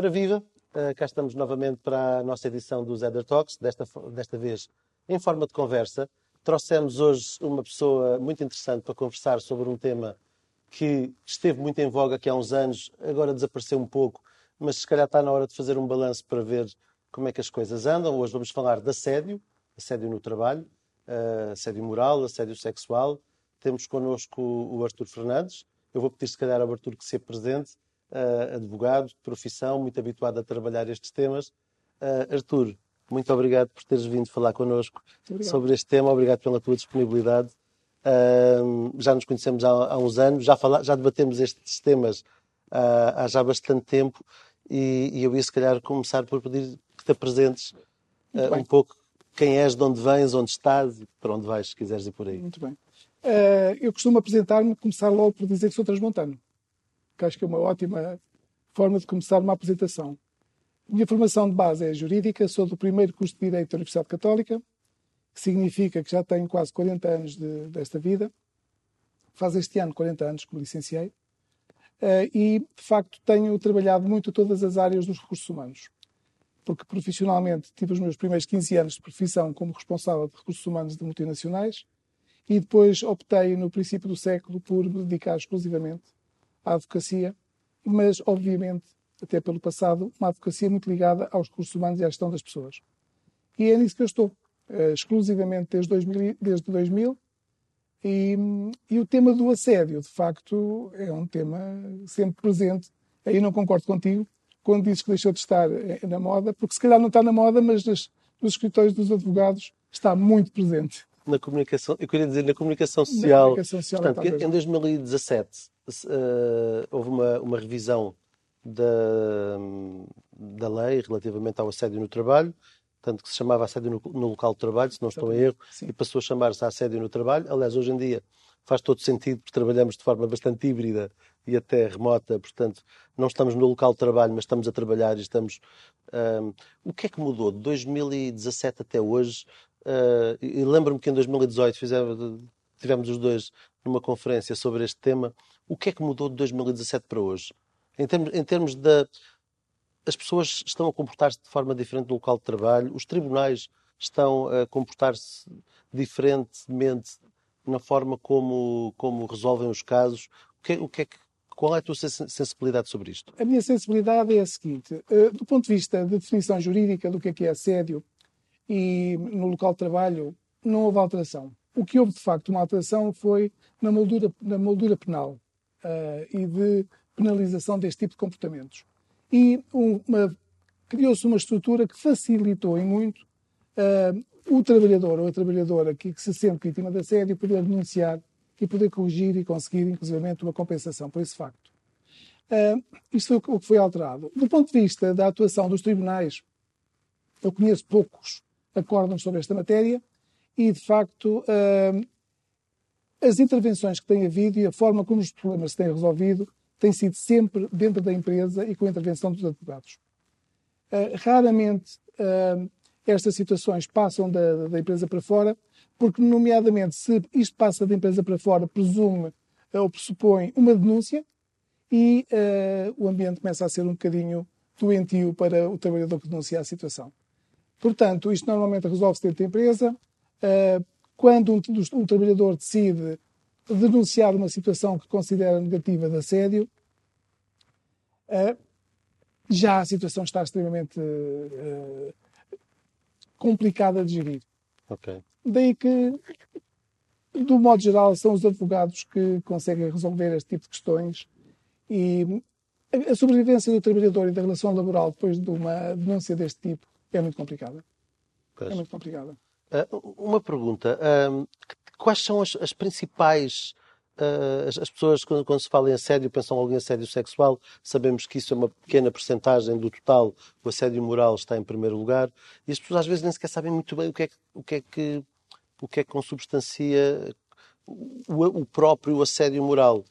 Ora viva, uh, cá estamos novamente para a nossa edição do Zeder Talks, desta, desta vez em forma de conversa. Trouxemos hoje uma pessoa muito interessante para conversar sobre um tema que esteve muito em voga aqui há uns anos, agora desapareceu um pouco, mas se calhar está na hora de fazer um balanço para ver como é que as coisas andam. Hoje vamos falar de assédio, assédio no trabalho, uh, assédio moral, assédio sexual. Temos connosco o Artur Fernandes. Eu vou pedir, se calhar, ao Artur que se apresente uh, advogado de profissão, muito habituado a trabalhar estes temas. Uh, Artur, muito obrigado por teres vindo falar connosco sobre este tema, obrigado pela tua disponibilidade. Uh, já nos conhecemos há, há uns anos, já, fala, já debatemos estes temas uh, há já bastante tempo e, e, eu ia se calhar começar por pedir que te apresentes uh, um pouco quem és, de onde vens, onde estás e para onde vais, se quiseres ir por aí. Muito bem. eu costumo apresentar-me, começar logo por dizer que sou transmontano que acho que é uma ótima forma de começar uma apresentação. Minha formação de base é jurídica, sou do primeiro curso de Direito da Universidade Católica, que significa que já tenho quase 40 anos de, desta vida. Faz este ano 40 anos que me licenciei. Uh, e, de facto, tenho trabalhado muito todas as áreas dos recursos humanos. Porque profissionalmente tive os meus primeiros 15 anos de profissão como responsável de recursos humanos de multinacionais e depois optei, no princípio do século, por me dedicar exclusivamente à advocacia, mas, obviamente, até pelo passado, uma advocacia muito ligada aos recursos humanos e à gestão das pessoas. E é nisso que eu estou, uh, exclusivamente desde 2000, desde 2000 e, e, o tema do assédio, de facto, é um tema sempre presente. Aí não concordo contigo quando dizes que deixou de estar eh, na moda, porque se calhar não está na moda, mas nas, nos escritórios dos advogados está muito presente. Na comunicação, eu queria dizer, na comunicação social. Na comunicação social Portanto, em 2017 uh, houve uma, uma revisão da, da lei relativamente ao assédio no trabalho, tanto que se chamava assédio no, no local de trabalho, se não estou em erro, Sim. e passou a chamar-se assédio no trabalho. Aliás, hoje em dia faz todo sentido, porque trabalhamos de forma bastante híbrida e até remota, portanto, não estamos no local de trabalho, mas estamos a trabalhar e estamos. Um, o que é que mudou de 2017 até hoje? Uh, e lembro-me que em 2018 fizemos, tivemos os dois numa conferência sobre este tema. O que é que mudou de 2017 para hoje? Em termos, em termos da. As pessoas estão a comportar-se de forma diferente no local de trabalho, os tribunais estão a comportar-se diferentemente na forma como, como resolvem os casos. O que, é, o que é que, qual é a tua sensibilidade sobre isto? A minha sensibilidade é a seguinte: eh, do ponto de vista de definição jurídica do que é que é assédio e no local de trabalho, não houve alteração. O que houve, de facto, uma alteração foi na moldura, na moldura penal uh, e de penalização deste tipo de comportamentos. E criou-se uma estrutura que facilitou em muito uh, o trabalhador ou a trabalhadora que, que, se sente vítima de assédio poder denunciar e poder corrigir e conseguir, inclusive, uma compensação por esse facto. Uh, isto foi o que foi alterado. Do ponto de vista da atuação dos tribunais, eu conheço poucos acórdãos sobre esta matéria, e, de facto, uh, as intervenções que têm havido e a forma como os problemas se têm resolvido têm sido sempre dentro da empresa e com a intervenção dos advogados. Uh, raramente uh, estas situações passam da, da, empresa para fora, porque, nomeadamente, se isto passa da empresa para fora, presume ou pressupõe uma denúncia e o ambiente começa a ser um bocadinho doentio para o trabalhador que denuncia a situação. Portanto, isto normalmente resolve-se dentro da empresa, quando um, um, trabalhador decide denunciar uma situação que considera negativa de assédio, eh, já a situação está extremamente eh, complicada de gerir. Okay. Daí que, do modo geral, são os advogados que conseguem resolver este tipo de questões e a sobrevivência do trabalhador e da relação laboral depois de uma denúncia deste tipo é muito complicada. É muito complicada. Uh, uma pergunta. Uh, quais são as, as principais. Uh, as, as, pessoas, quando, se fala em assédio, pensam logo em assédio sexual. Sabemos que isso é uma pequena percentagem do total. O assédio moral está em primeiro lugar. E as pessoas às vezes nem sequer sabem muito bem o que é, o que, é que, o que, é que consubstancia o, o próprio assédio moral.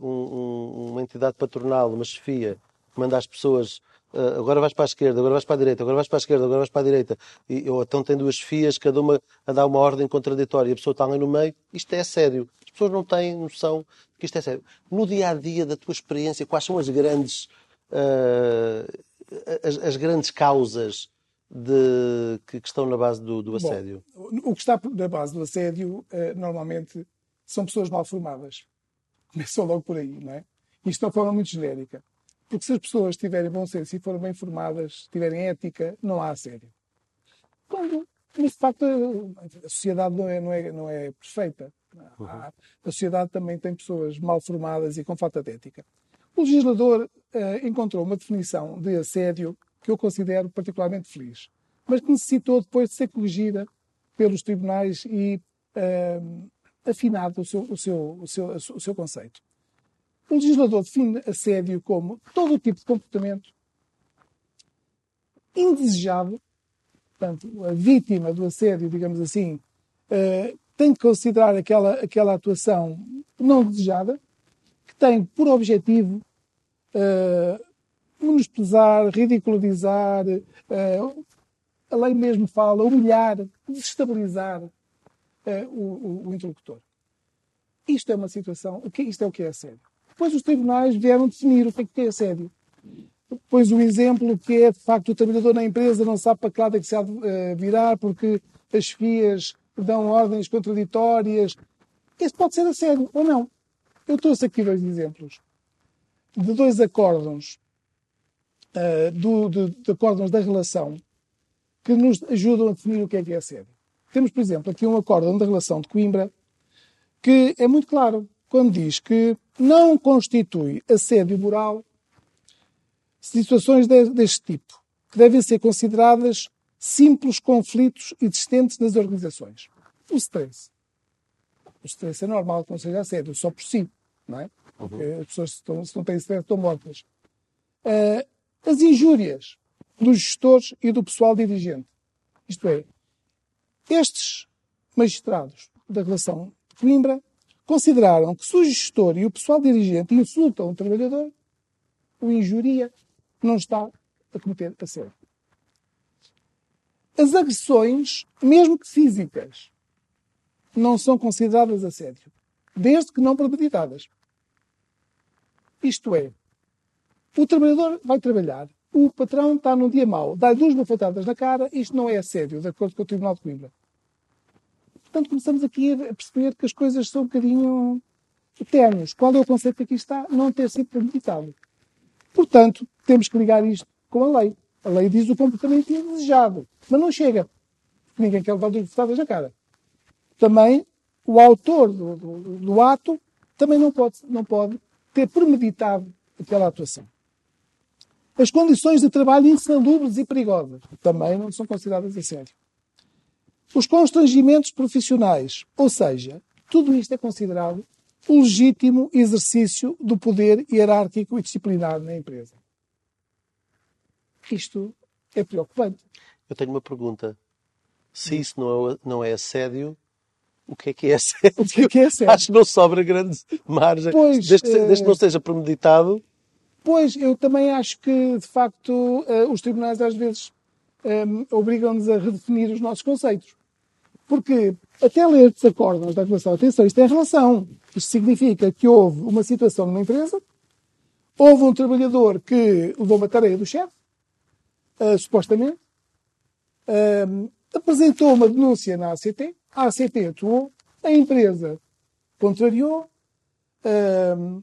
Um, um, uma entidade patronal, uma chefia, manda as pessoas Uh, agora vais para a esquerda, agora vais para a direita, agora vais para a esquerda, agora vais para a direita. E, ou então tem duas fias, cada uma a dar uma ordem contraditória, e a pessoa está ali no meio. Isto é sério. As pessoas não têm noção de que isto é sério. No dia a dia da tua experiência, quais são as grandes, uh, as, as, grandes causas de, que, que, estão na base do, do assédio? Bom, o que está na base do assédio, uh, normalmente, são pessoas mal formadas. Começam logo por aí, não é? Isto de uma forma muito genérica. Porque se as pessoas tiverem bom senso e forem bem formadas, tiverem ética, não há assédio. Quando, mas de facto, a sociedade não é, não é, não é perfeita. Uhum. A sociedade também tem pessoas mal formadas e com falta de ética. O legislador uh, encontrou uma definição de assédio que eu considero particularmente feliz, mas que necessitou depois de ser corrigida pelos tribunais e uh, afinado o seu, o, seu, o, seu, o seu conceito. O legislador define assédio como todo o tipo de comportamento indesejado, portanto, a vítima do assédio, digamos assim, uh, tem que considerar aquela, aquela atuação não desejada, que tem por objetivo uh, menosprezar, ridicularizar, uh, a lei mesmo fala, humilhar, desestabilizar uh, o, o, o, interlocutor. Isto é uma situação, isto é o que é assédio. Depois os tribunais vieram definir o que é, que é assédio. Depois o exemplo que é, de facto, o trabalhador na empresa não sabe para que lado é que se há de uh, virar porque as FIAs dão ordens contraditórias. Este pode ser assédio ou não. Eu trouxe aqui dois exemplos de dois acórdons, uh, do, de, de da relação, que nos ajudam a definir o que é que é assédio. Temos, por exemplo, aqui um acórdão da relação de Coimbra, que é muito claro, quando diz que não constitui assédio moral situações de, deste tipo, que devem ser consideradas simples conflitos existentes nas organizações. O stress. O stress é normal que não seja assédio, só por si, não é? Porque uhum. as pessoas, estão, se não têm stress, estão mortas. Uh, as injúrias dos gestores e do pessoal dirigente. Isto é, estes magistrados da relação de Coimbra consideraram que se o gestor e o pessoal dirigente insultam o trabalhador, o injuria não está a cometer assédio. As agressões, mesmo que físicas, não são consideradas assédio, desde que não premeditadas. Isto é, o trabalhador vai trabalhar, o patrão está num dia mau, dá-lhe duas bofetadas na cara, isto não é assédio, de acordo com o Tribunal de Coimbra. Portanto, começamos aqui a perceber que as coisas são um bocadinho eternos. Qual é o conceito que aqui está? Não ter sido premeditado. Portanto, temos que ligar isto com a lei. A lei diz o comportamento indesejado, mas não chega. Ninguém quer levar duas bofetadas na cara. Também, o autor do, do, do ato também não pode, não pode ter premeditado aquela atuação. As condições de trabalho insalubres e perigosas também não são consideradas a sério. Os constrangimentos profissionais, ou seja, tudo isto é considerado o legítimo exercício do poder hierárquico e disciplinar na empresa. Isto é preocupante. Eu tenho uma pergunta. Se isso não é, não é assédio, o que é que é assédio? O que é que é assédio? Acho que não sobra grande margem. Pois, desde, que, desde que não seja premeditado. Pois, eu também acho que, de facto, uh, os tribunais às vezes um, obrigam-nos a redefinir os nossos conceitos. Porque até ler desacordos da relação, atenção, isto é relação. Isto significa que houve uma situação numa empresa, houve um trabalhador que levou uma tarefa do chefe, uh, supostamente, uh, apresentou uma denúncia na ACT, a ACT atuou, a empresa contrariou, uh,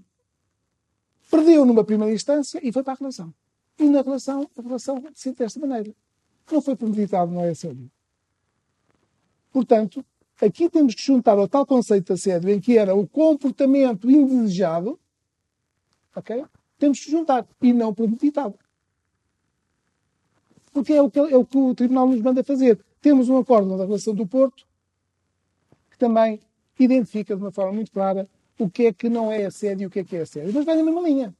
perdeu numa primeira instância e foi para a relação. E na relação, a relação decide desta maneira. Não foi premeditado, não é assédio. Portanto, aqui temos que juntar ao tal conceito de assédio, em que era o comportamento indesejado, ok? Temos que juntar. E não premeditado. Porque é o que, é o, que o Tribunal nos manda fazer. Temos um acordo da relação do Porto que também identifica de uma forma muito clara o que é que não é assédio e o que é que é assédio. Mas vai na mesma linha.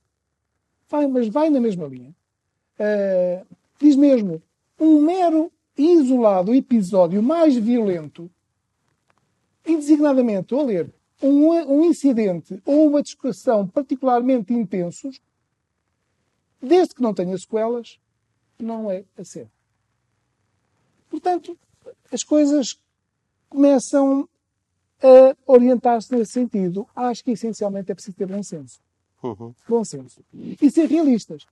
Vai, mas vai na mesma linha. Uh, diz mesmo, um mero isolado episódio mais violento, e designadamente, a ler, um, um incidente ou uma discussão particularmente intensos, desde que não tenha sequelas, não é assédio. Portanto, as coisas começam a orientar-se nesse sentido. Acho que essencialmente é preciso ter bom senso. Uhum. Bom senso. E ser realistas.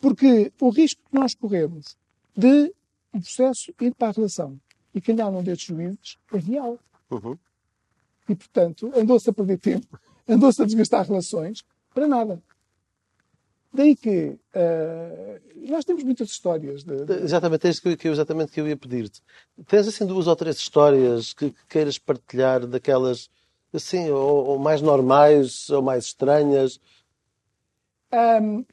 Porque o risco que nós corremos de um processo ir para a relação e que não destes juízes é real. Uhum. E, portanto, andou-se a perder tempo, andou-se a desgastar relações para nada. Daí que uh, nós temos muitas histórias. De, de... Exatamente, é isso que eu, exatamente que eu ia pedir-te. Tens assim duas ou três histórias que, que queiras partilhar daquelas assim, ou, ou, mais normais ou mais estranhas? Um,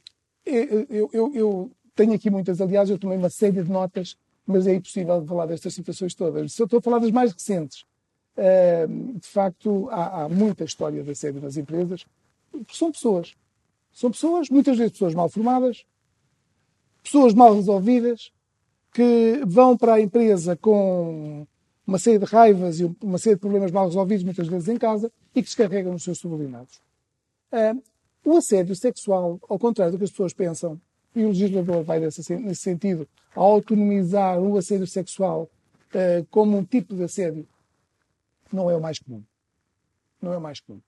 eu, eu, eu, tenho aqui muitas, aliás, eu tomei uma série de notas, mas é impossível falar destas situações todas. Se eu estou a falar das mais recentes, uh, de facto, há, há, muita história de assédio nas empresas, são pessoas. São pessoas, muitas vezes pessoas mal formadas, pessoas mal resolvidas, que vão para a empresa com uma série de raivas e uma série de problemas mal resolvidos, muitas vezes em casa, e que descarregam nos seus subordinados. Uh, o assédio sexual, ao contrário do que as pessoas pensam, e o legislador vai nesse, nesse sentido, a autonomizar o assédio sexual uh, como um tipo de assédio, não é o mais comum. Não é o mais comum.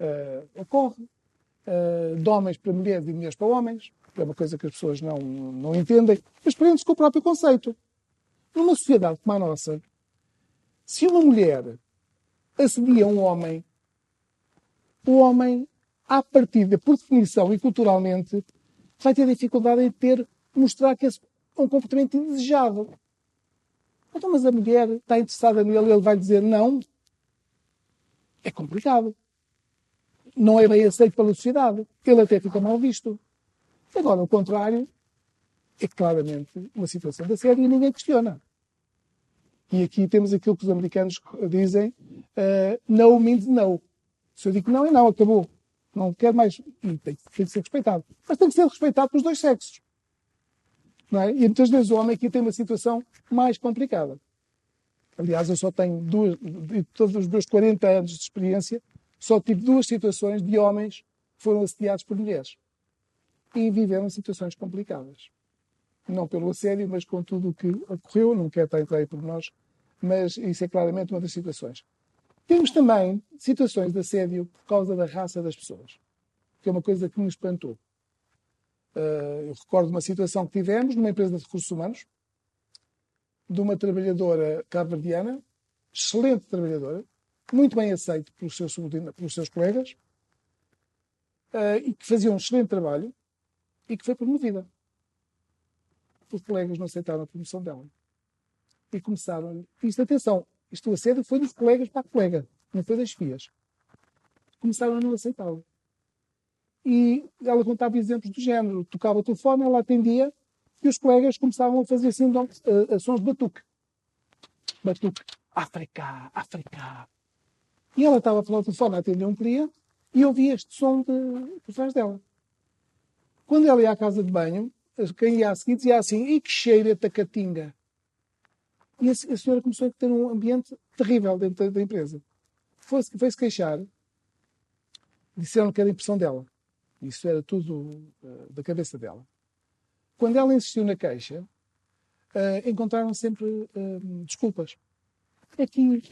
Uh, ocorre uh, de homens para mulheres e mulheres para homens, é uma coisa que as pessoas não, não entendem, mas prende-se com o próprio conceito. Numa sociedade como a nossa, se uma mulher assedia um homem, o homem, à partida, por definição e culturalmente, vai ter dificuldade em ter, mostrar que é um comportamento indesejado. Então, mas a mulher está interessada nele, ele vai dizer não. É complicado. Não é bem aceito pela sociedade. Ele até fica mal visto. Agora, o contrário é claramente uma situação da série e ninguém questiona. E aqui temos aquilo que os americanos dizem: uh, no means no. Se eu digo não, é não, acabou. Não quero mais. Tem, tem que ser respeitado. Mas tem que ser respeitado pelos dois sexos. Não é? E muitas vezes o homem aqui tem uma situação mais complicada. Aliás, eu só tenho duas, de todos os meus 40 anos de experiência, só tive duas situações de homens que foram assediados por mulheres. E viveram situações complicadas não pelo assédio, mas com tudo o que ocorreu. Não quero estar a entrar aí por nós, mas isso é claramente uma das situações. Temos também situações de assédio por causa da raça das pessoas, que é uma coisa que me espantou. Uh, eu recordo uma situação que tivemos numa empresa de recursos humanos, de uma trabalhadora cabo-verdiana, excelente trabalhadora, muito bem aceita pelos seus, pelos seus colegas, uh, e que fazia um excelente trabalho, e que foi promovida os colegas não aceitaram a promoção dela. E começaram. Isto, atenção, isto assédio foi dos colegas para colega, não foi das filhas. Começaram a não aceitá-la. E ela contava exemplos do género. Tocava o telefone, ela atendia e os colegas começavam a fazer assim a, a sons de batuque. Batuque. África, África. E ela estava a falar ao telefone a atender um cliente e ouvia este som de, por trás dela. Quando ela ia à casa de banho, quem ia a seguir dizia assim, e que cheiro da catinga. E a, a, senhora começou a ter um ambiente terrível dentro da, empresa. Foi-se foi queixar. Disseram que era impressão dela. Isso era tudo uh, da cabeça dela. Quando ela insistiu na queixa, uh, encontraram sempre uh, desculpas. Aqui,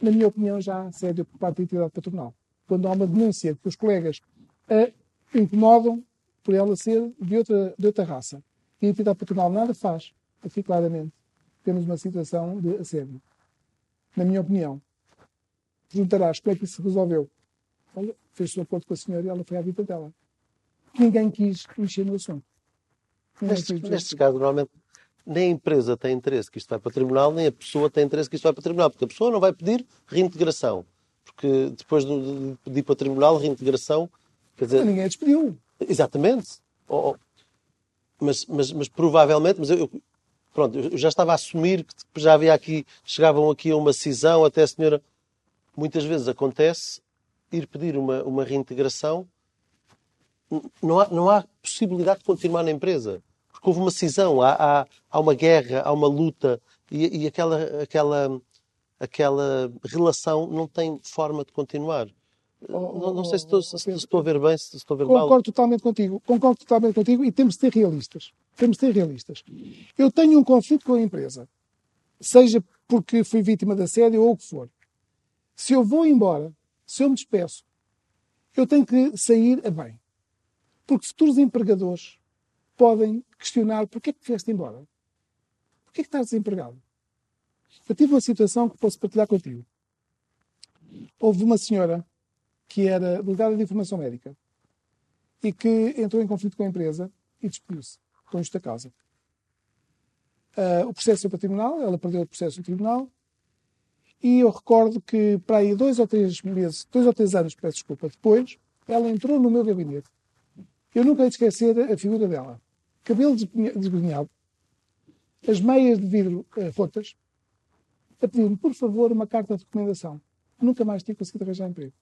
na minha opinião, já há sério por parte da entidade patronal. Quando há uma denúncia que os colegas incomodam, por ela ser de outra, de outra raça. E a entidade patronal nada faz. Aqui, claramente, temos uma situação de assédio. Na minha opinião. Perguntarás como é que isso se resolveu. Olha, fez-se um acordo com a senhora e ela foi à vida dela. Ninguém quis mexer no assunto. Nestes, nestes casos, normalmente, nem a empresa tem interesse que isto vai para o tribunal, nem a pessoa tem interesse que isto vai para o tribunal, porque a pessoa não vai pedir reintegração. Porque depois de pedir para o tribunal reintegração, quer dizer... Ninguém a despediu. Exatamente. Oh, oh, mas, mas, mas provavelmente, mas eu, eu, pronto, eu já estava a assumir que já havia aqui, chegavam aqui a uma cisão, até a senhora, muitas vezes acontece ir pedir uma, uma reintegração, não há, não há possibilidade de continuar na empresa. Porque houve uma cisão, há, há, há uma guerra, há uma luta, e, e aquela, aquela, aquela relação não tem forma de continuar. Não, não, sei se estou, se estou, a ver bem, se estou a ver Concordo mal. totalmente contigo. Concordo totalmente contigo e temos de ser realistas. Temos de ser realistas. Eu tenho um conflito com a empresa, seja porque fui vítima de assédio ou o que for. Se eu vou embora, se eu me despeço, eu tenho que sair a bem. Porque futuros empregadores podem questionar porquê que vieste embora? Porquê que estás desempregado? Eu tive uma situação que posso partilhar contigo. Houve uma senhora que era delegada de informação médica e que entrou em conflito com a empresa e despediu-se com justa causa. Uh, o processo foi para o tribunal, ela perdeu o processo no tribunal e eu recordo que para aí dois ou três meses, dois ou três anos, peço desculpa, depois, ela entrou no meu gabinete. Eu nunca hei de esquecer a figura dela. Cabelo desgrenhado, as meias de vidro uh, rotas, a pedir-me, por favor, uma carta de recomendação. Nunca mais tinha conseguido arranjar emprego.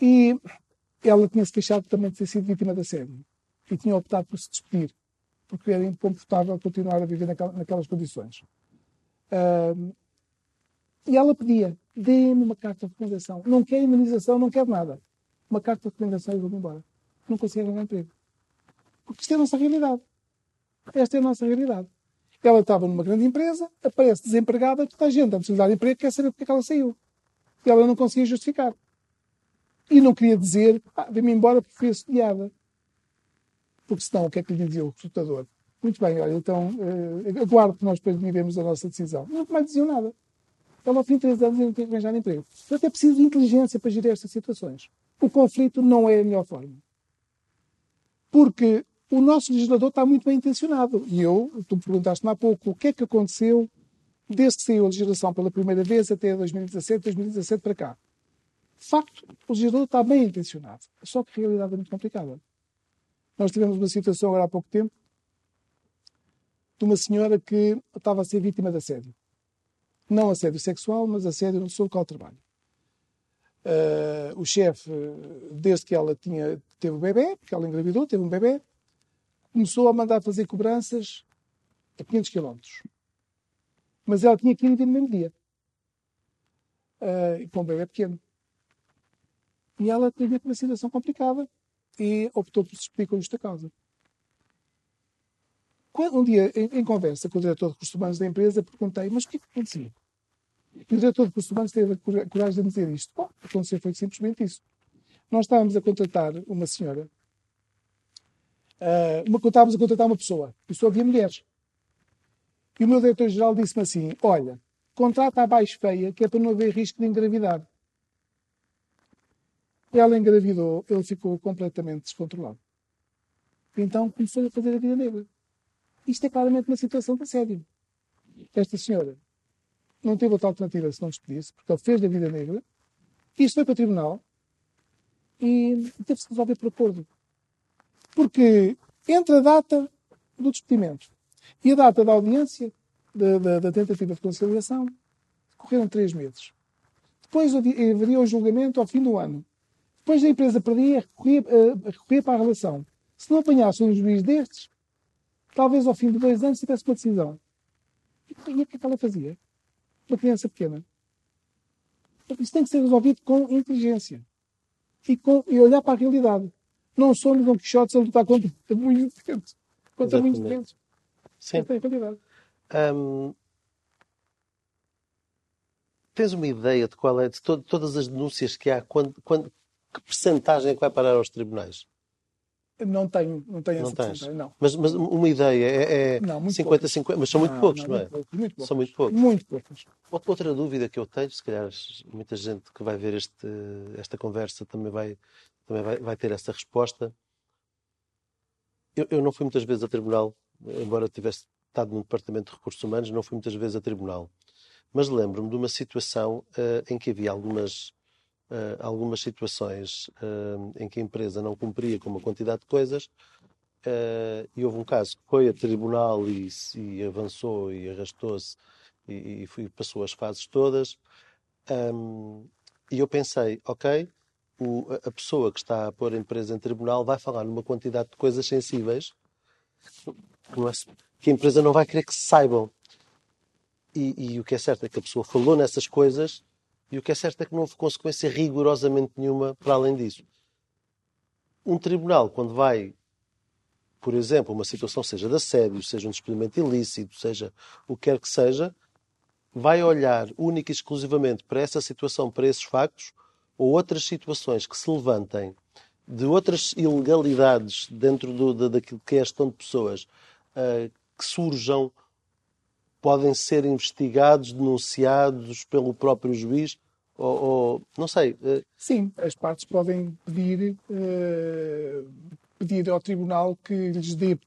E ela tinha-se queixado também de ter sido vítima da assédio. E tinha optado por se despedir, porque era incomportável continuar a viver naquelas condições. Uh, e ela pedia, dê-me uma carta de recomendação. Não quer imunização, não quer nada. Uma carta de recomendação e vou-me embora. Não consigo arranjar emprego. Porque isto é a nossa realidade. Esta é a nossa realidade. Ela estava numa grande empresa, aparece desempregada, toda a gente a precisar de emprego, quer saber porque é que ela saiu. E ela não conseguia justificar. E não queria dizer, ah, vem-me embora porque fui assediada. Porque senão, o que é que lhe dizia o recrutador? Muito bem, olha, então uh, aguardo que nós depois vivemos a nossa decisão. Não mais diziam nada. Ela, ao fim de três anos, não tem que arranjar emprego. Portanto, é preciso de inteligência para gerir estas situações. O conflito não é a melhor forma. Porque o nosso legislador está muito bem intencionado. E eu, tu me perguntaste-me há pouco, o que é que aconteceu desde que saiu a legislação pela primeira vez até 2017, 2017 para cá. De facto, o legislador está bem intencionado. Só que a realidade é muito complicada. Nós tivemos uma situação agora há pouco tempo de uma senhora que estava a ser vítima de assédio. Não assédio sexual, mas assédio local de trabalho. Uh, o chefe, desde que ela tinha, teve o bebê, porque ela engravidou, teve um bebê, começou a mandar fazer cobranças a 500 km. Mas ela tinha que ir no mesmo dia. Uh, com um bebê pequeno. E ela tinha uma situação complicada e optou por se despedir com justa causa. Um dia, em, conversa com o diretor de recursos humanos da empresa, perguntei: Mas o que é que aconteceu? E o diretor de recursos humanos teve a coragem de dizer isto. Bom, aconteceu foi simplesmente isso. Nós estávamos a contratar uma senhora uh, uma, estávamos a contratar uma pessoa e só havia mulheres. E o meu diretor-geral disse-me assim: Olha, contrata a mais feia, que é para não haver risco de engravidar. Ela engravidou, ele ficou completamente descontrolado. Então começou a fazer a vida negra. Isto é claramente uma situação de assédio. Esta senhora não teve outra alternativa se não despedir-se, porque ele fez da vida negra. Isto foi para o tribunal e teve-se resolver por acordo. Porque entre a data do despedimento e a data da audiência, da, da, da tentativa de conciliação, correram três meses. Depois haveria o julgamento ao fim do ano. Depois a empresa perdia, recorria, recorria para a relação. Se não apanhasse um juiz destes, talvez ao fim de dois anos tivesse uma decisão. E o que é que ela fazia? Uma criança pequena. Isso tem que ser resolvido com inteligência e, com, e olhar para a realidade. Não somos Don Quixotes a lutar contra muitos diferentes. Contra muitos diferentes. Sim. Esta é a realidade. Hum, tens uma ideia de qual é, de to todas as denúncias que há, quando, quando, que percentagem é que vai parar aos tribunais? Não tenho, não tenho não essa não. Mas, mas uma ideia é, é 50-50, mas são muito não, poucos, não, não é? Muito poucos, muito poucos. São muito poucos. Muito poucos. Outra dúvida que eu tenho, se calhar muita gente que vai ver este, esta conversa também vai, também vai, vai ter essa resposta. Eu, eu, não fui muitas vezes a tribunal, embora tivesse estado no Departamento de Recursos Humanos, não fui muitas vezes a tribunal. Mas lembro-me de uma situação uh, em que havia algumas, algumas situações uh, em que a empresa não cumpria com uma quantidade de coisas e houve um caso que foi a tribunal e, e avançou e arrastou-se e, e, passou as fases todas. Um, e eu pensei, ok, o, a pessoa que está a pôr a empresa em tribunal vai falar numa quantidade de coisas sensíveis é, que a empresa não vai querer que saibam. E, e, o que é certo é que a pessoa falou nessas coisas e o que é certo é que não houve consequência rigorosamente nenhuma para além disso. Um tribunal, quando vai, por exemplo, uma situação seja de assédio, seja um despedimento ilícito, seja o que quer que seja, vai olhar única e exclusivamente para essa situação, para esses factos, ou outras situações que se levantem de outras ilegalidades dentro do, de, daquilo que é a gestão de pessoas uh, que surjam podem ser investigados, denunciados pelo próprio juiz? Ou, ou não sei. Uh... Sim, as partes podem pedir, uh, pedir ao tribunal que lhes dê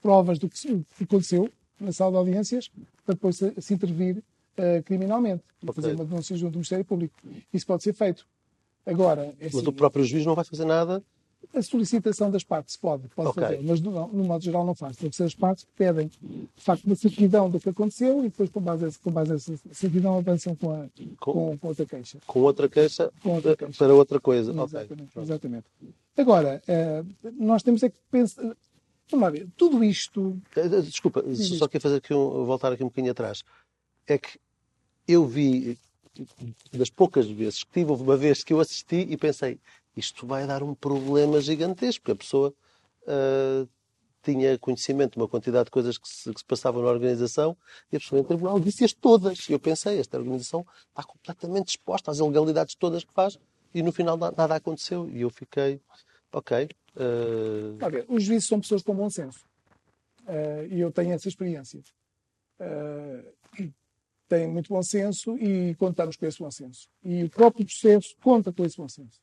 provas do que aconteceu na sala de audiências para depois se intervir uh, criminalmente e okay. fazer uma denúncia junto do Ministério Público. Isso pode ser feito. Agora, é assim, mas o próprio juiz não vai fazer nada a solicitação das partes pode, pode okay. fazer, mas no, no, modo geral não faz. Tem que ser as partes que pedem, de facto, uma certidão do que aconteceu e depois, com base, com base nessa certidão, avançam com, a, com, com, com, outra queixa. Com outra queixa, com outra queixa. para outra coisa. Exatamente. Okay. exatamente. Agora, eh, nós temos é que pensar... Vamos lá ver, tudo isto... Eh, eh, desculpa, só quero fazer aqui um, voltar aqui um bocadinho atrás. É que eu vi, das poucas vezes que tive, uma vez que eu assisti e pensei, isto vai dar um problema gigantesco, porque a pessoa uh, tinha conhecimento de uma quantidade de coisas que se, que se passavam na organização e a pessoa em tribunal disse-as todas. E eu pensei, esta organização está completamente exposta às ilegalidades todas que faz e no final nada aconteceu. E eu fiquei, ok. Uh... Ver, os juízes são pessoas com bom senso. Uh, e eu tenho essa experiência. Uh, têm muito bom senso e contamos com esse bom senso. E o próprio processo conta com esse bom senso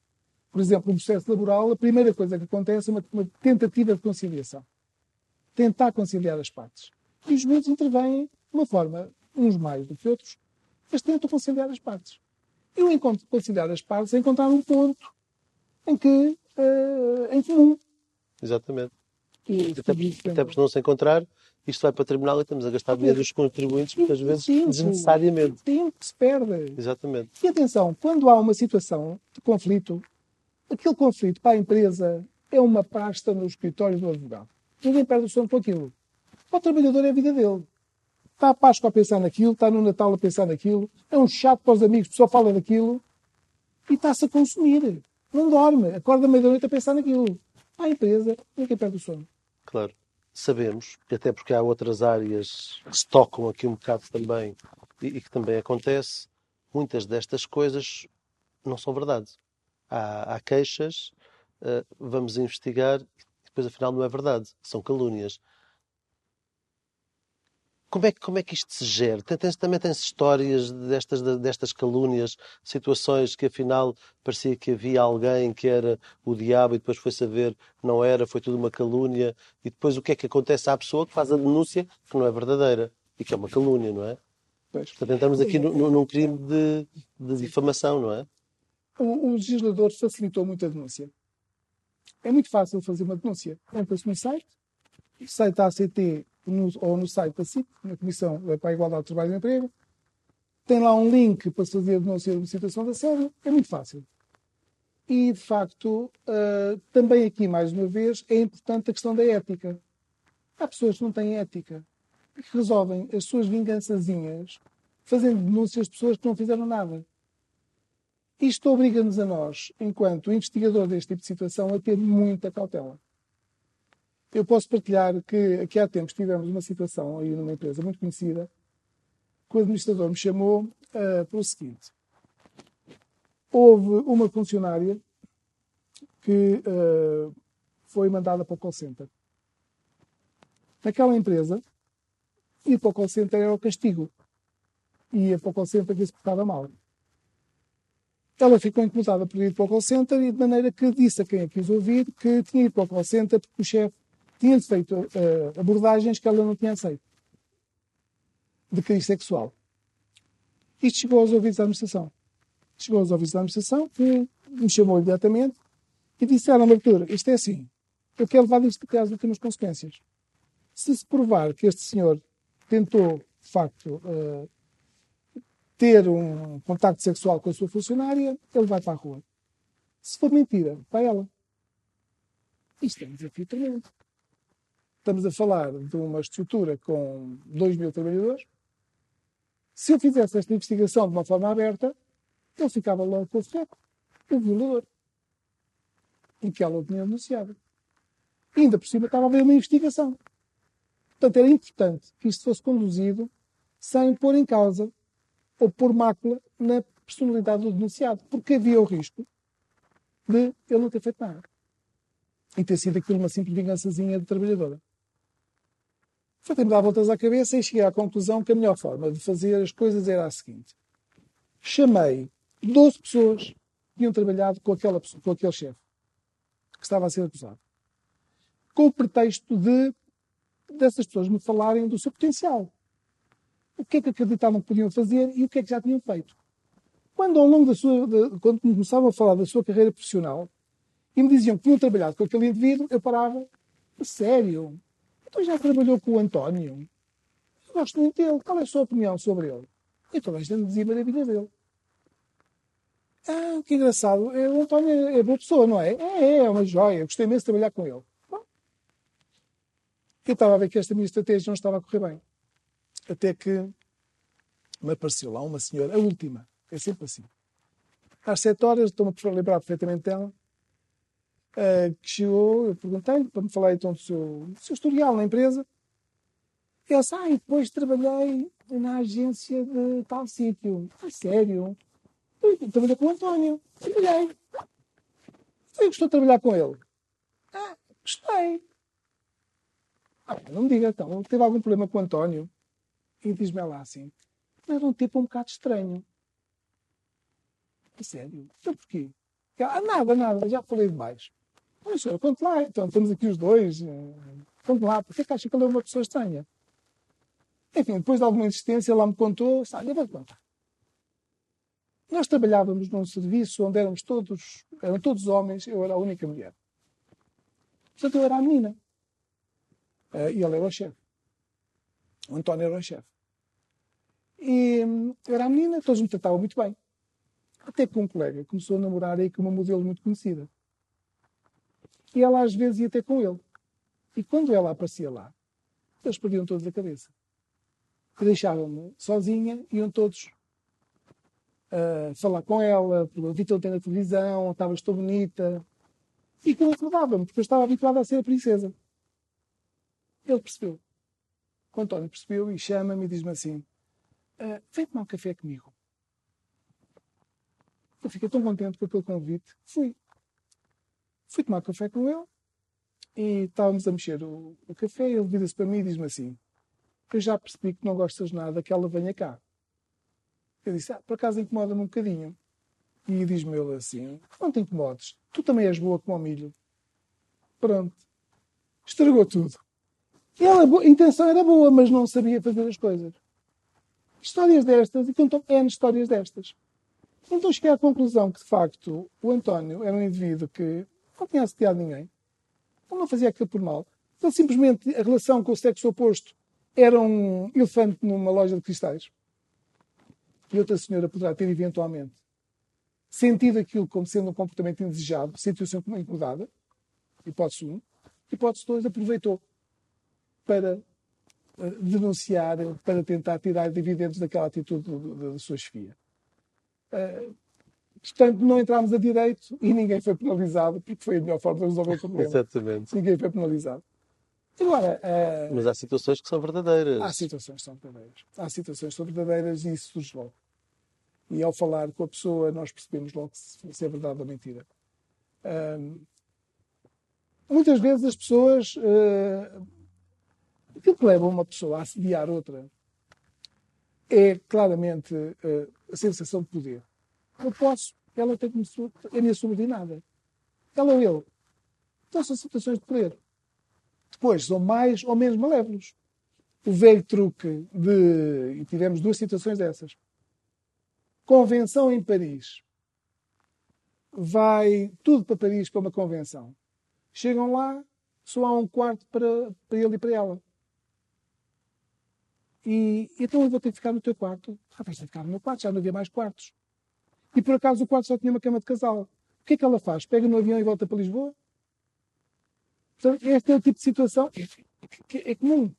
por exemplo, no processo laboral, a primeira coisa que acontece é uma, uma tentativa de conciliação. Tentar conciliar as partes. E os juízes intervêm de uma forma, uns mais do que outros, mas tentam conciliar as partes. E o encontro de conciliar as partes é encontrar um ponto em que, uh, em comum. Exatamente. E, até, até por não se encontrar, isto vai para o tribunal e estamos a gastar dinheiro dos contribuintes, muitas vezes tempo, desnecessariamente. Tempo que se perde. Exatamente. E atenção, quando há uma situação de conflito, Aquele conflito para a empresa é uma pasta no escritório do advogado. Ninguém perde o sono com aquilo. Para o trabalhador é a vida dele. Está a Páscoa a pensar naquilo, está no Natal a pensar naquilo, é um chato para os amigos, só fala daquilo e está-se a consumir. Não dorme, acorda meia-noite a pensar naquilo. Para a empresa, ninguém perde o sono. Claro. Sabemos, até porque há outras áreas que se tocam aqui um bocado também e, e que também acontece, muitas destas coisas não são verdade há, há queixas, uh, vamos investigar, depois afinal não é verdade, são calúnias. Como é, que, como é que isto se gera? Tem, tem, também tem histórias destas, destas calúnias, situações que afinal parecia que havia alguém que era o diabo e depois foi saber não era, foi tudo uma calúnia. E depois o que é que acontece à pessoa que faz a denúncia que não é verdadeira e que é uma calúnia, não é? Pois. Portanto, entramos aqui num crime de, de difamação, não é? O, o legislador facilitou muito a denúncia. É muito fácil fazer uma denúncia. Entra-se no site, site da ACT no, ou no site da CIP, na Comissão para a Igualdade do Trabalho e Emprego. Tem lá um link para fazer a denúncia de uma situação de assédio. É muito fácil. E, de facto, uh, também aqui, mais uma vez, é importante a questão da ética. Há pessoas que não têm ética que resolvem as suas vingançazinhas fazendo denúncias de pessoas que não fizeram nada. Isto obriga-nos a nós, enquanto investigador deste tipo de situação, a ter muita cautela. Eu posso partilhar que aqui há tempos tivemos uma situação aí numa empresa muito conhecida, que o administrador me chamou uh, para o seguinte. Houve uma funcionária que uh, foi mandada para o call center. Naquela empresa, ir para o call center era o castigo. Ia para o call center que se portava mal. Ela ficou incomodada por ir para o call center e de maneira que disse a quem a quis ouvir que tinha ido para o call center porque o chefe tinha feito uh, abordagens que ela não tinha aceito. De crise sexual. Isto chegou aos ouvidos da administração. Chegou aos ouvidos da administração, que me chamou imediatamente e disse à abertura, isto é assim, eu quero levar isto de casa, últimas consequências. Se se provar que este senhor tentou, de facto, uh, ter um contacto sexual com a sua funcionária, ele vai para a rua. Se for mentira, para ela. Isto é um desafio tremendo. Estamos a falar de uma estrutura com 2 mil trabalhadores. Se eu fizesse esta investigação de uma forma aberta, ele ficava logo com o foco, o violador. Porque ela o tinha denunciado. Ainda por cima estava a haver uma investigação. Portanto, era importante que isto fosse conduzido sem pôr em causa ou por mácula na personalidade do denunciado, porque havia o risco de ele não ter feito nada. e ter sido aquilo uma simples vingançazinha de trabalhadora. Foi-me dar voltas à cabeça e cheguei à conclusão que a melhor forma de fazer as coisas era a seguinte. Chamei 12 pessoas que tinham trabalhado com, aquela, com aquele chefe que estava a ser acusado. Com o pretexto de dessas pessoas me falarem do seu potencial. O que é que acreditavam que podiam fazer e o que é que já tinham feito. Quando ao longo da sua, de, quando começavam a falar da sua carreira profissional e me diziam que tinham trabalhado com aquele indivíduo, eu parava, sério? Então já trabalhou com o António? Eu gosto muito dele. Qual é a sua opinião sobre ele? E toda a gente dizia maravilha dele. Ah, que engraçado. É, o António é boa pessoa, não é? É, é uma joia. Gostei mesmo de trabalhar com ele. Bom, eu estava a ver que esta minha estratégia não estava a correr bem. Até que me apareceu lá uma senhora, a última. É sempre assim. Às sete horas, estou-me a lembrar perfeitamente dela, uh, que chegou, eu perguntei-lhe para me falar então do seu, do seu historial na empresa. E ela disse, ah, e depois trabalhei na agência de tal sítio. Ah, sério? Trabalhei com o António. Trabalhei. Eu gostou de trabalhar com ele. Ah, gostei. Ah, não me diga então, teve algum problema com o António? E diz-me lá assim, era um tipo um bocado estranho. A sério? Então porquê? Ah, nada, nada, já falei demais. Mas, senhor, conte lá, então, estamos aqui os dois. Eh, conte lá, porquê que acha que ele é uma pessoa estranha? Enfim, depois de alguma insistência, lá me contou, sabe, eu vou contar. Nós trabalhávamos num serviço onde éramos todos, eram todos homens, eu era a única mulher. Portanto, eu era a menina. Uh, e ele era o chefe. O António era o chefe. E hum, eu era a menina, todos me tratavam muito bem. Até que um colega começou a namorar aí com uma modelo muito conhecida. E ela às vezes ia ter com ele. E quando ela aparecia lá, eles perdiam todos a cabeça. Deixavam-me sozinha, iam todos uh, falar com ela, vi ontem na televisão, estavas tão bonita. E aquilo incomodava-me, porque eu estava habituada a ser a princesa. Ele percebeu. O António percebeu e chama-me e diz-me assim: uh, Vem tomar um café comigo. Eu fiquei tão contente com aquele convite. Fui. Fui tomar café com ele e estávamos a mexer o, o café. Ele vira-se para mim e diz-me assim: Eu já percebi que não gostas nada que ela venha cá. Eu disse, ah, por acaso incomoda-me um bocadinho. E diz-me ele assim, não te incomodes, tu também és boa como o milho. Pronto. Estragou tudo. Ela, a intenção era boa, mas não sabia fazer as coisas. Histórias destas, e contam N histórias destas. Então cheguei à conclusão que, de facto, o António era um indivíduo que não tinha assediado ninguém. Ele não fazia aquilo por mal. Ele simplesmente, a relação com o sexo oposto era um elefante numa loja de cristais e outra senhora poderá ter eventualmente sentido aquilo como sendo um comportamento indesejado, sentiu-se incomodada, hipótese 1. Hipótese 2, aproveitou para uh, denunciar, para tentar tirar dividendos daquela atitude da sua chefia. Uh, portanto, não entramos a direito e ninguém foi penalizado, porque foi a melhor forma de resolver o problema. Exatamente. Ninguém foi penalizado. Agora, uh, Mas há situações que são verdadeiras. Há situações que são verdadeiras. Há situações que são verdadeiras e isso surge logo. E ao falar com a pessoa, nós percebemos logo se, se é verdade ou mentira. Uh, muitas vezes as pessoas. Aquilo que leva uma pessoa a assediar outra é claramente uh, a sensação de poder. Eu posso, ela tem me. é minha subordinada. Ela ou ele. Então são situações de poder. Depois, são mais ou menos malévolos. O velho truque de. E tivemos duas situações dessas. Convenção em Paris. Vai tudo para Paris para uma convenção. Chegam lá, só há um quarto para, para ele e para ela. E então eu vou ter que ficar no teu quarto. Ah, vais ter que ficar no meu quarto, já não havia mais quartos. E por acaso o quarto só tinha uma cama de casal. O que é que ela faz? Pega no avião e volta para Lisboa? Portanto, este é o tipo de situação que é comum.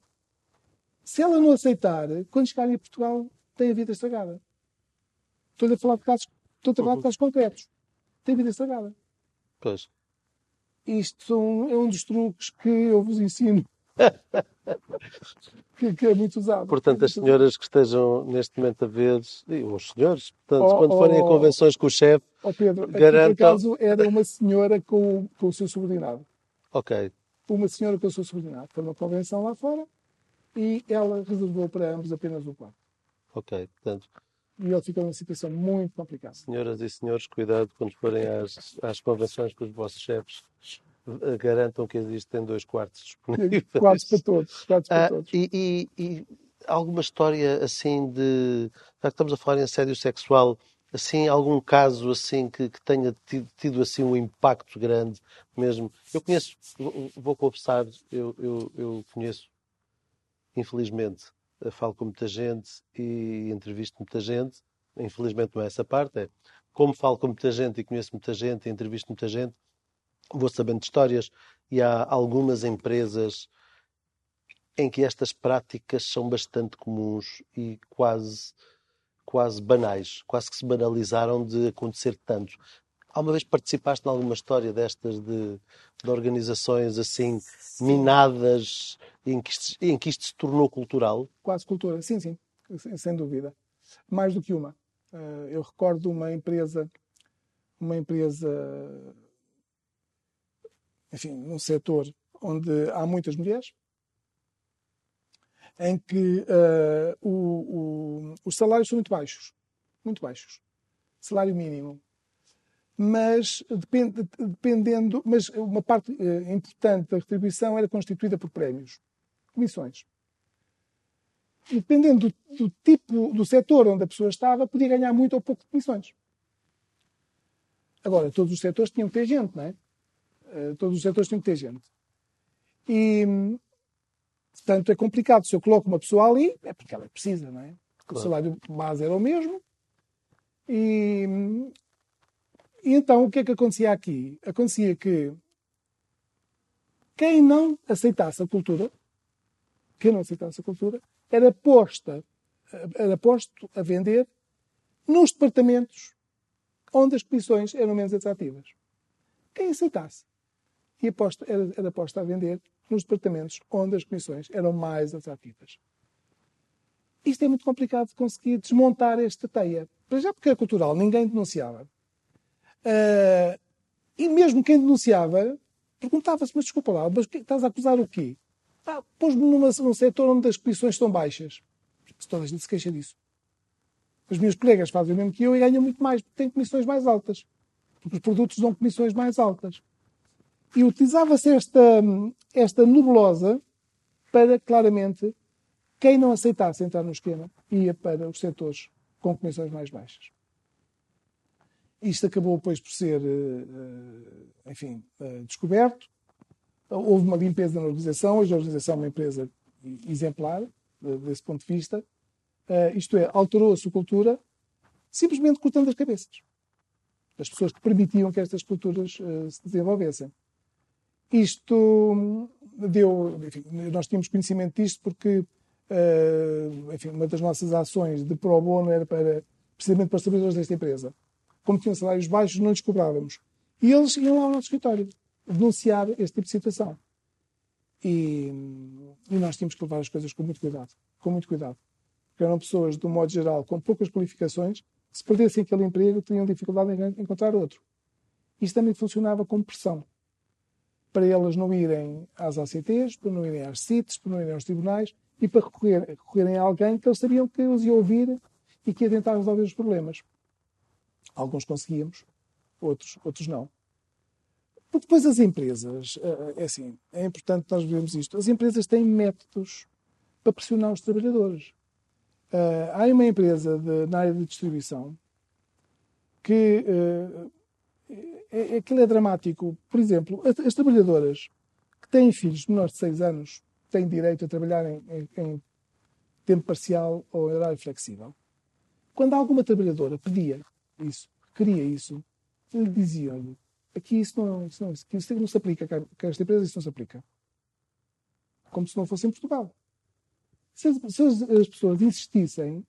Se ela não aceitar, quando chegarem a Portugal, tem a vida estragada. Estou a falar de casos, estou a falar de uhum. casos concretos. Tem a vida estragada. Pois. Isto é um dos truques que eu vos ensino. que, que, é muito usado. Portanto, as senhoras que estejam neste momento a ver, e os senhores, portanto, oh, quando forem oh, a convenções com o chefe, oh Pedro, garantam... por acaso era uma senhora com, com o seu subordinado. Ok. Uma senhora que eu sou subordinado. Foi uma convenção lá fora e ela reservou para ambos apenas o quarto. Ok, portanto, E ele ficou numa situação muito complicada. senhoras e senhores, cuidado quando forem às, às convenções com os vossos chefes. Garantam que existem dois quartos disponíveis. Quartos para todos. Quartos para Ah, todos. e, e- e alguma história assim de. Já que estamos a falar em assédio sexual, assim, algum caso assim que, que tenha tido, tido, assim um impacto grande mesmo? Eu conheço, vou, vou confessar, eu, eu, eu conheço, infelizmente, eh, falo com muita gente e entrevisto muita gente. Infelizmente não é essa parte, é como falo com muita gente e conheço muita gente e entrevisto muita gente, vou sabendo de histórias e há algumas empresas em que estas práticas são bastante comuns e quase, quase banais, quase que se banalizaram de acontecer tanto. Alguma vez participaste em alguma história destas de, de organizações assim minadas em que, isto, em que isto se tornou cultural? Quase cultura. Sim, sim. Sem- Sem dúvida. Mais do que uma. Eh, Eu recordo uma empresa, uma empresa, enfim, num setor onde há muitas mulheres, em que eh, o- o- os salários são muito baixos. Muito baixos. Salário mínimo. Mas depende- dependendo, mas uma parte eh, importante da retribuição era constituída por prémios, comissões. E dependendo do, do tipo, do setor onde a pessoa estava, podia ganhar muito ou pouco de comissões. Agora, todos os setores tinham que ter gente, não é? Eh, Todos os setores tinham que ter gente. E, portanto, é complicado. Se eu coloco uma pessoa ali, é porque ela precisa, não é? Porque O Claro. salário base era o mesmo. E, e então, o que é que acontecia aqui? Acontecia que quem não aceitasse a cultura, quem não aceitasse a cultura, era posta, era posto a vender nos departamentos onde as comissões eram menos atrativas. Quem aceitasse e era, era posta a vender nos departamentos onde as comissões eram mais atrativas. Isto é muito complicado de conseguir desmontar esta teia. Para já porque é cultural, ninguém denunciava. Ah, e mesmo quem denunciava perguntava-se, mas desculpa lá, mas estás a acusar o quê? Ah, pôs-me num setor onde as comissões estão baixas. Toda a gente se queixa disso. Os meus colegas fazem o mesmo que eu e ganham muito mais, porque têm comissões mais altas. Porque os produtos dão comissões mais altas. E utilizava-se esta, esta nebulosa para, claramente, quem não aceitasse entrar no esquema ia para os setores com comissões mais baixas. Isto acabou, depois, por ser, eh, enfim, eh, descoberto. Houve uma limpeza na organização. Hoje a organização é uma empresa exemplar, eh, desse ponto de vista. Isto é, alterou-se a cultura simplesmente cortando as cabeças. Das pessoas que permitiam que estas culturas se desenvolvessem. Isto deu. Enfim, nós tínhamos conhecimento disto porque eh, enfim, uma das nossas ações de pro bono era para, precisamente para os trabalhadores desta empresa. Como tinham salários baixos, não lhes cobrávamos. E eles iam lá ao nosso escritório denunciar este tipo de situação. E, e nós tínhamos que levar as coisas com muito cuidado. Com muito cuidado. Porque eram pessoas, de um modo geral, com poucas qualificações, que se perdessem aquele emprego, tinham dificuldade em encontrar outro. Isto também funcionava como pressão. Para elas não irem às ACTs, para não irem às CITES, para não irem aos tribunais e para recorrer, recorrerem a alguém que eles sabiam que os ia ouvir e que ia tentar resolver os problemas. Alguns conseguíamos, outros, outros não. Porque depois as empresas, eh, é assim, é importante nós vermos isto, as empresas têm métodos para pressionar os trabalhadores. Eh, há uma empresa de- na área de distribuição que eh, é, aquilo é dramático. Por exemplo, as, as trabalhadoras que têm filhos menores de 6 anos têm direito a trabalhar em, em- em tempo parcial ou em horário flexível. Quando alguma trabalhadora pedia isso, queria isso, diziam-lhe aqui isso não, isso não, isso não se aplica, cá esta empresa isso não se aplica. Como se não fosse em Portugal. Se, as- se as pessoas insistissem,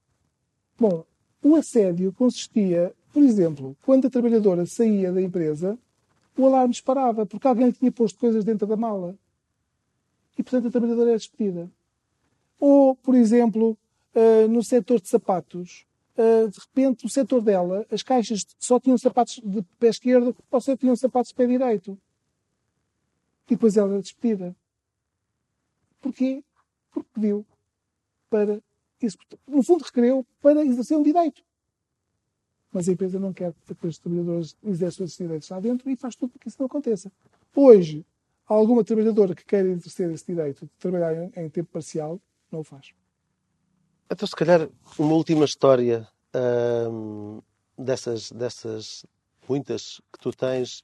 bom, o assédio consistia, por exemplo, quando a trabalhadora saía da empresa, o alarme disparava, porque alguém tinha posto coisas dentro da mala. E, portanto, a trabalhadora era despedida. Ou, por exemplo, ah, no setor de sapatos, ah, de repente, no setor dela, as caixas só tinham sapatos de pé esquerdo ou só tinham sapatos de pé direito. E depois ela era despedida. Porquê? Porque pediu para. No fundo, requereu para exercer um direito. Mas a empresa não quer que os trabalhadores exerçam esses direitos lá dentro e faz tudo para que isso não aconteça. Hoje, alguma trabalhadora que quer exercer esse direito de trabalhar em, em tempo parcial, não o faz. Então, se calhar, uma última história hum, dessas, dessas muitas que tu tens.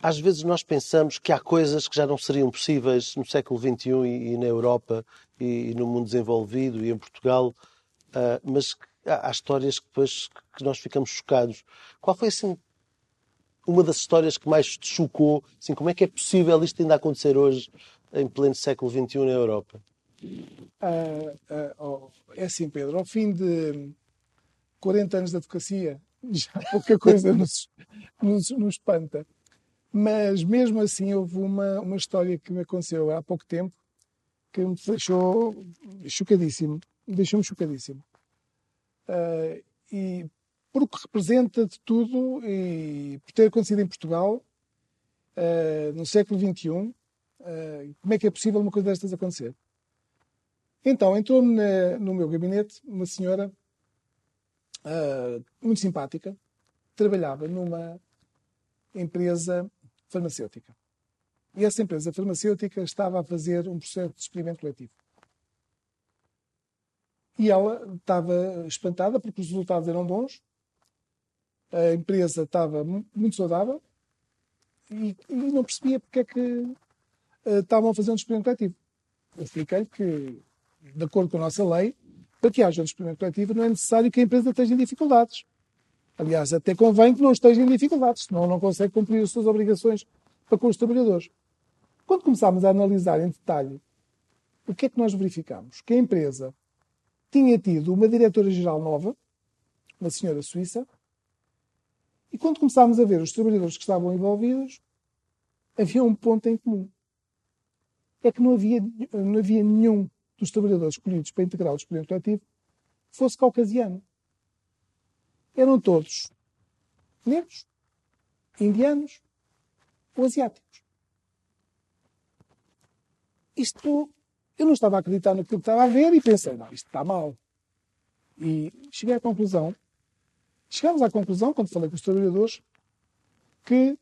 Às vezes nós pensamos que há coisas que já não seriam possíveis no século XXI e, e na Europa e, e, no mundo desenvolvido e em Portugal, uh, mas há, histórias que depois que nós ficamos chocados. Qual foi assim uma das histórias que mais te chocou? Assim, como é que é possível isto ainda acontecer hoje em pleno século XXI na Europa? Uh, uh, oh, é assim, Pedro, ao fim de 40 anos de advocacia, já pouca coisa nos, nos, nos espanta. Mas mesmo assim houve uma, uma história que me aconteceu há pouco tempo que me deixou chocadíssimo. Deixou-me chocadíssimo. Uh, e por o que representa de tudo e por ter acontecido em Portugal uh, no século XXI, uh, como é que é possível uma coisa destas acontecer? Então, entrou-me no meu gabinete uma senhora muito simpática, trabalhava numa empresa farmacêutica. E essa empresa farmacêutica estava a fazer um processo de experimento coletivo. E ela estava espantada porque os resultados eram bons, a empresa estava muito saudável e, e não percebia porque é que uh, estavam a fazer um experimento coletivo. Eu expliquei que, de acordo com a nossa lei, para que haja um experimento coletivo não é necessário que a empresa esteja em dificuldades. Aliás, até convém que não esteja em dificuldades, senão não consegue cumprir as suas obrigações para com os trabalhadores. Quando começámos a analisar em detalhe o que é que nós verificamos? Que a empresa tinha tido uma diretora-geral nova, uma senhora suíça, e quando começámos a ver os trabalhadores que estavam envolvidos, havia um ponto em comum. É que não havia, não havia nenhum dos trabalhadores escolhidos para integrar o expediente coletivo fosse caucasiano. Eram todos negros, indianos ou asiáticos. Isto, eu não estava a acreditar no que estava a ver e pensei, não, isto está mal. E cheguei à conclusão, chegámos à conclusão, quando falei com os trabalhadores, que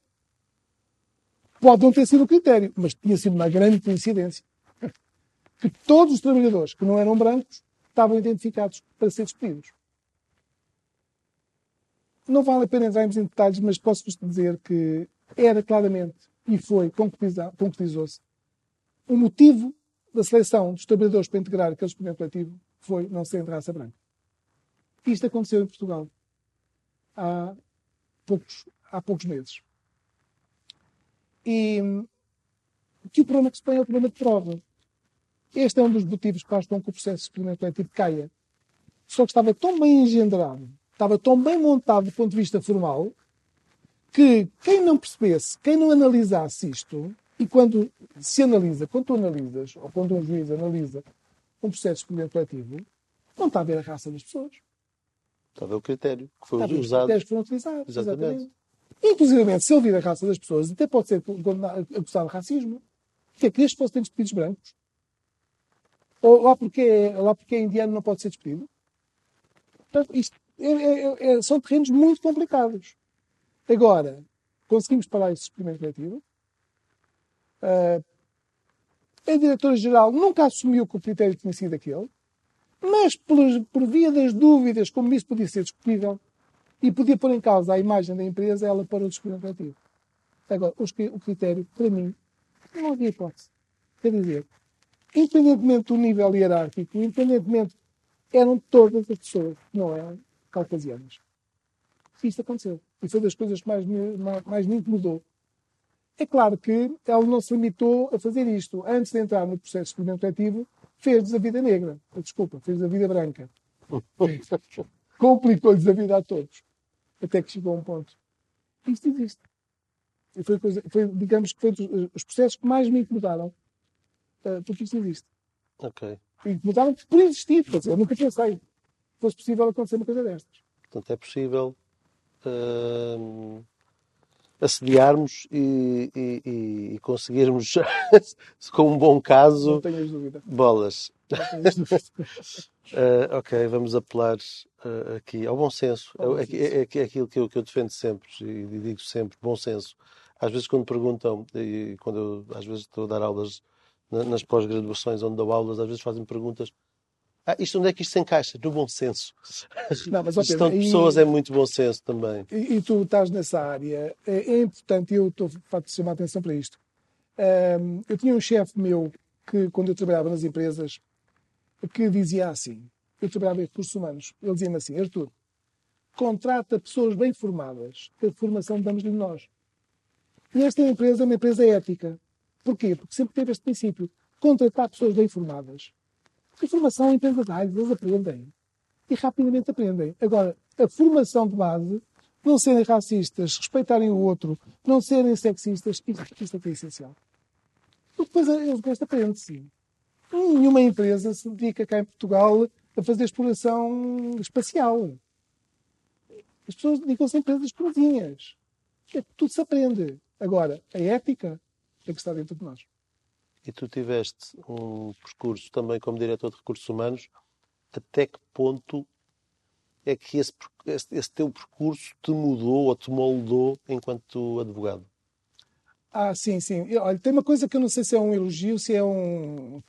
pode não ter sido o critério, mas tinha sido uma grande coincidência que todos os trabalhadores que não eram brancos estavam identificados para ser despedidos. Não vale a pena entrarmos em detalhes, mas posso-vos dizer que era claramente, e foi, concretizou-se, o motivo da seleção dos trabalhadores para integrar aquele experimento coletivo foi não ser de raça branca. Isto aconteceu em Portugal há poucos, há poucos meses. E que o problema que se põe é o problema de prova. Este é um dos motivos que faz com que o processo de experimento coletivo caia. Só que estava tão bem engendrado, estava tão bem montado do ponto de vista formal, que quem não percebesse, quem não analisasse isto, e quando se analisa, quando tu analisas, ou quando um juiz analisa um processo de experimento coletivo, não está a ver a raça das pessoas. Está a ver o critério que foi está usado. Os critérios que foram utilizados. Exatamente. exatamente. Inclusive, se ele vir a raça das pessoas, até pode ser acusado de racismo. Porque é que estes fossem despedidos brancos? Ou lá porque, lá porque é indiano não pode ser despedido. Portanto, isto é, é, é, são terrenos muito complicados. Agora, conseguimos parar esse experimento coletivo. Uh, a diretora-geral nunca assumiu que o critério tinha sido aquele, mas por, por via das dúvidas, como isso podia ser discutível e podia pôr em causa a imagem da empresa, ela parou o coletivo. Agora, o critério, para mim, não havia hipótese. Quer dizer, independentemente do nível hierárquico, independentemente, eram todas as pessoas não eram caucasianas. Isto aconteceu. E foi das coisas que mais me, mais me incomodou. É claro que ela não se limitou a fazer isto. Antes de entrar no processo de experimento coletivo, fez-lhes a vida negra. Desculpa, fez a vida branca. Complicou-lhes a vida a todos. Até que chegou a um ponto. Isto existe. E foi, coisa, foi digamos que foi dos, os processos que mais me incomodaram uh, porque isto existe. Ok. Mudaram por existir. Quer dizer, eu nunca pensei que fosse possível acontecer uma coisa destas. Portanto, é possível uh, assediarmos e, e, e conseguirmos, com um bom caso, Não tenhas dúvida. bolas. Não tenhas dúvida. Uh, ok, vamos apelar uh, aqui ao bom senso. Bom é, é, é, é aquilo que eu, que eu defendo sempre e digo sempre, bom senso. Às vezes quando perguntam, e quando eu às vezes estou a dar aulas nas pós-graduações onde dou aulas, às vezes fazem perguntas ah, isto onde é que isto se encaixa? No bom senso. Não, mas, Pedro, Gestão de pessoas e- é muito bom senso também. E, e tu estás nessa área, é, é importante, eu estou a chamar a atenção para isto. Ahm, eu tinha um chefe meu que, quando eu trabalhava nas empresas, que dizia assim: eu trabalhava em recursos humanos, ele dizia-me assim, Artur, contrata pessoas bem formadas, que a formação damos-lhe nós. E esta empresa é uma empresa ética. Porquê? Porque sempre teve este princípio: contratar pessoas bem formadas. A formação em empresas áreas, eles aprendem e rapidamente aprendem. Agora, a formação de base, não serem racistas, respeitarem o outro, não serem sexistas, isto é que é essencial. Porque depois eles resto aprende-se. Nenhuma empresa se dedica cá em Portugal a fazer exploração espacial. As pessoas dedicam-se a empresas pequenininhas. É tudo se aprende. Agora, a ética tem que estar dentro de nós. E tu tiveste um percurso também como diretor de recursos humanos. Até que ponto é que esse, esse, teu percurso te mudou ou te moldou enquanto advogado? Ah, sim, sim. Olha, tem uma coisa que eu não sei se é um elogio, se é um,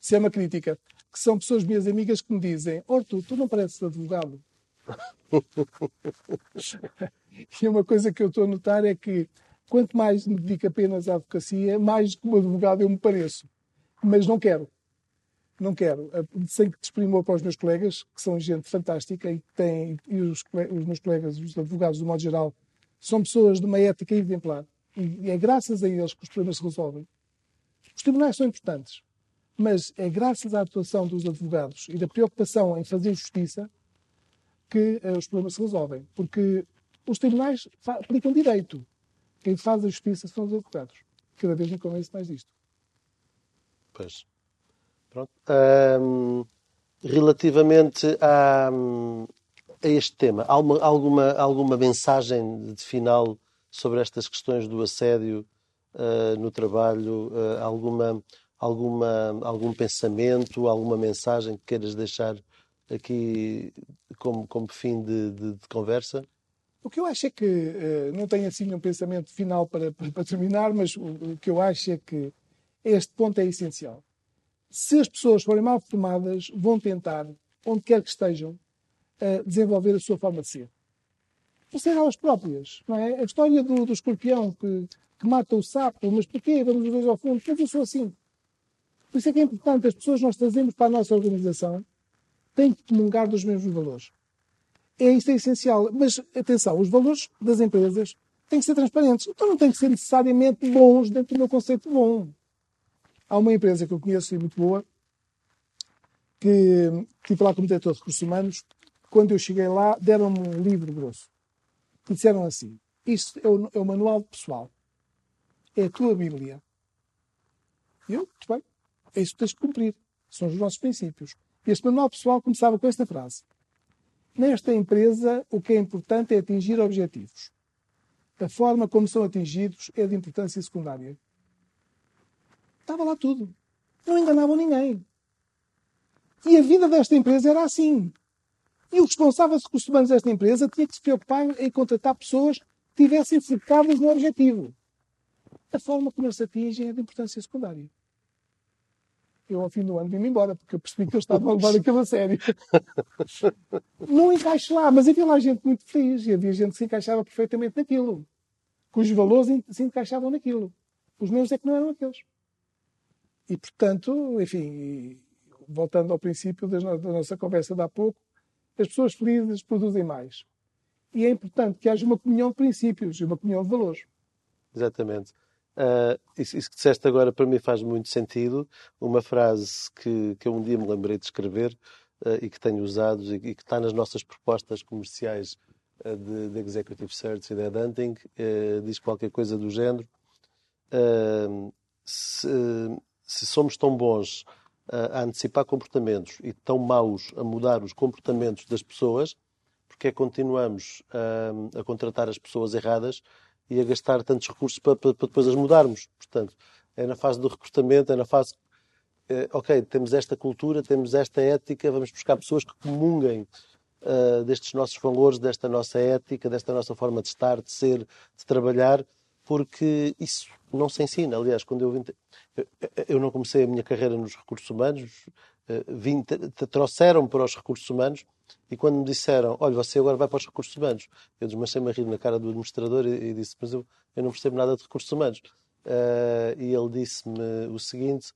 se é uma crítica, que são pessoas minhas amigas que me dizem, Arthur, tu não pareces advogado. e uma coisa que eu estou a notar é que quanto mais me dedico apenas à advocacia, mais como advogado eu me pareço. Mas não quero. Não quero. Eh, Sem que desprimor para os meus colegas, que são gente fantástica e, que têm, e os, os meus colegas, os advogados, do modo geral, são pessoas de uma ética exemplar. E é graças a eles que os problemas se resolvem. Os tribunais são importantes, mas é graças à atuação dos advogados e da preocupação em fazer justiça que eh, os problemas se resolvem. Porque os tribunais aplicam direito. Quem faz a justiça são os advogados. Cada vez me convenço mais disto. Pois. Pronto. Ahm, relativamente a, a este tema, há uma- alguma, alguma mensagem de final sobre estas questões do assédio ah, no trabalho? Ah, alguma, alguma, algum pensamento, alguma mensagem que queiras deixar aqui como, como fim de, de- de conversa? O que eu acho é que, eh, não tenho assim um pensamento final para, para, para terminar, mas o, o que eu acho é que este ponto é essencial. Se as pessoas forem mal formadas, vão tentar, onde quer que estejam, eh, desenvolver a sua forma de ser. Por ser elas próprias, não é? A história do, do escorpião que, que mata o sapo, mas porquê? Vamos os dois ao fundo. Mas eu sou assim. Por isso é que é importante, as pessoas nós trazemos para a nossa organização têm que comungar dos mesmos valores. É isto é essencial. Mas atenção, os valores das empresas têm que ser transparentes. Então não têm que ser necessariamente bons dentro do meu conceito bom. Há uma empresa que eu conheço e muito boa, que estive lá como diretor de recursos humanos. Quando eu cheguei lá, deram-me um livro grosso. E disseram assim: Isto é o, é o manual pessoal. É a tua Bíblia. E eu, muito bem, é isso que tens de cumprir. São os nossos princípios. Este manual pessoal começava com esta frase: Nesta empresa, o que é importante é atingir objetivos. A forma como são atingidos é de importância secundária. Estava lá tudo. Não enganavam ninguém. E a vida desta empresa era assim. E o responsável de recursos humanos desta empresa tinha que se preocupar em contratar pessoas que estivessem focadas no objetivo. A forma como eles se atingem é de importância secundária. Eu, ao fim do ano, vim-me embora, porque eu percebi que eles estavam a levar aquilo a sério. Não encaixo lá, mas havia lá gente muito feliz e havia gente que se encaixava perfeitamente naquilo, cujos valores se encaixavam naquilo. Os meus é que não eram aqueles. E, portanto, enfim, voltando ao princípio da nossa conversa de há pouco, as pessoas felizes produzem mais. E é importante que haja uma comunhão de princípios e uma comunhão de valores. Exatamente. Ah, isso, isso que disseste agora para mim faz muito sentido. Uma frase que, que eu um dia me lembrei de escrever ah, e que tenho usado e, e que está nas nossas propostas comerciais ah, de, de Executive Search e de Headhunting, diz qualquer coisa do género. Se, se somos tão bons a antecipar comportamentos e tão maus a mudar os comportamentos das pessoas, porque é continuamos a contratar as pessoas erradas e a gastar tantos recursos para, para, para depois as mudarmos. Portanto, é na fase do recrutamento, é na fase eh, ok, temos esta cultura, temos esta ética, vamos buscar pessoas que comunguem uh, destes nossos valores, desta nossa ética, desta nossa forma de estar, de ser, de trabalhar, porque isso não se ensina. Aliás, quando eu. Eu, não comecei a minha carreira nos recursos humanos, trouxeram para os recursos humanos e quando me disseram, olha, você agora vai para os recursos humanos, eu desmanchei-me a rir na cara do administrador e, e disse, mas eu, eu, não percebo nada de recursos humanos. Uh, e ele disse-me o seguinte: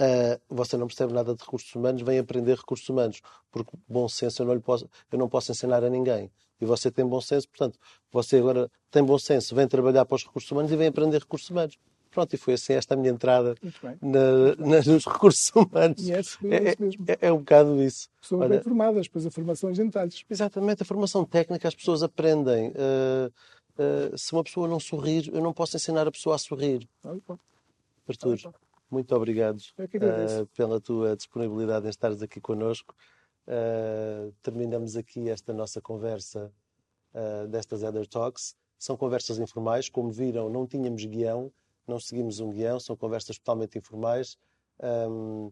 Uh, você não percebe nada de recursos humanos, vem aprender recursos humanos, porque bom senso eu não, posso, eu não posso ensinar a ninguém. E você tem bom senso, portanto, você agora tem bom senso, vem trabalhar para os recursos humanos e vem aprender recursos humanos. Pronto, e foi assim esta a minha entrada na, na, nos recursos humanos. E é, é, é, mesmo. É, é, um bocado isso. Pessoas bem formadas, depois a formação em detalhes. Exatamente, a formação técnica as pessoas aprendem. Uh, uh, se uma pessoa não sorrir, eu não posso ensinar a pessoa a sorrir. Artur. Muito obrigado uh, pela tua disponibilidade em estares aqui connosco. Terminamos aqui esta nossa conversa destas Ether Talks. São conversas informais, como viram, não tínhamos guião, não seguimos um guião, são conversas totalmente informais. Um,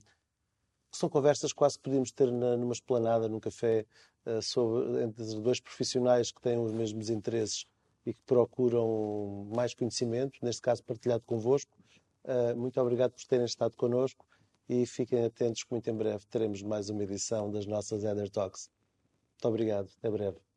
são conversas quase que podíamos ter na, numa esplanada, num café, uh, sobre, entre dois profissionais que têm os mesmos interesses e que procuram mais conhecimento, neste caso partilhado convosco. Uh, muito obrigado por terem estado connosco e fiquem atentos que muito em breve teremos mais uma edição das nossas Eder Talks. Muito obrigado, até breve.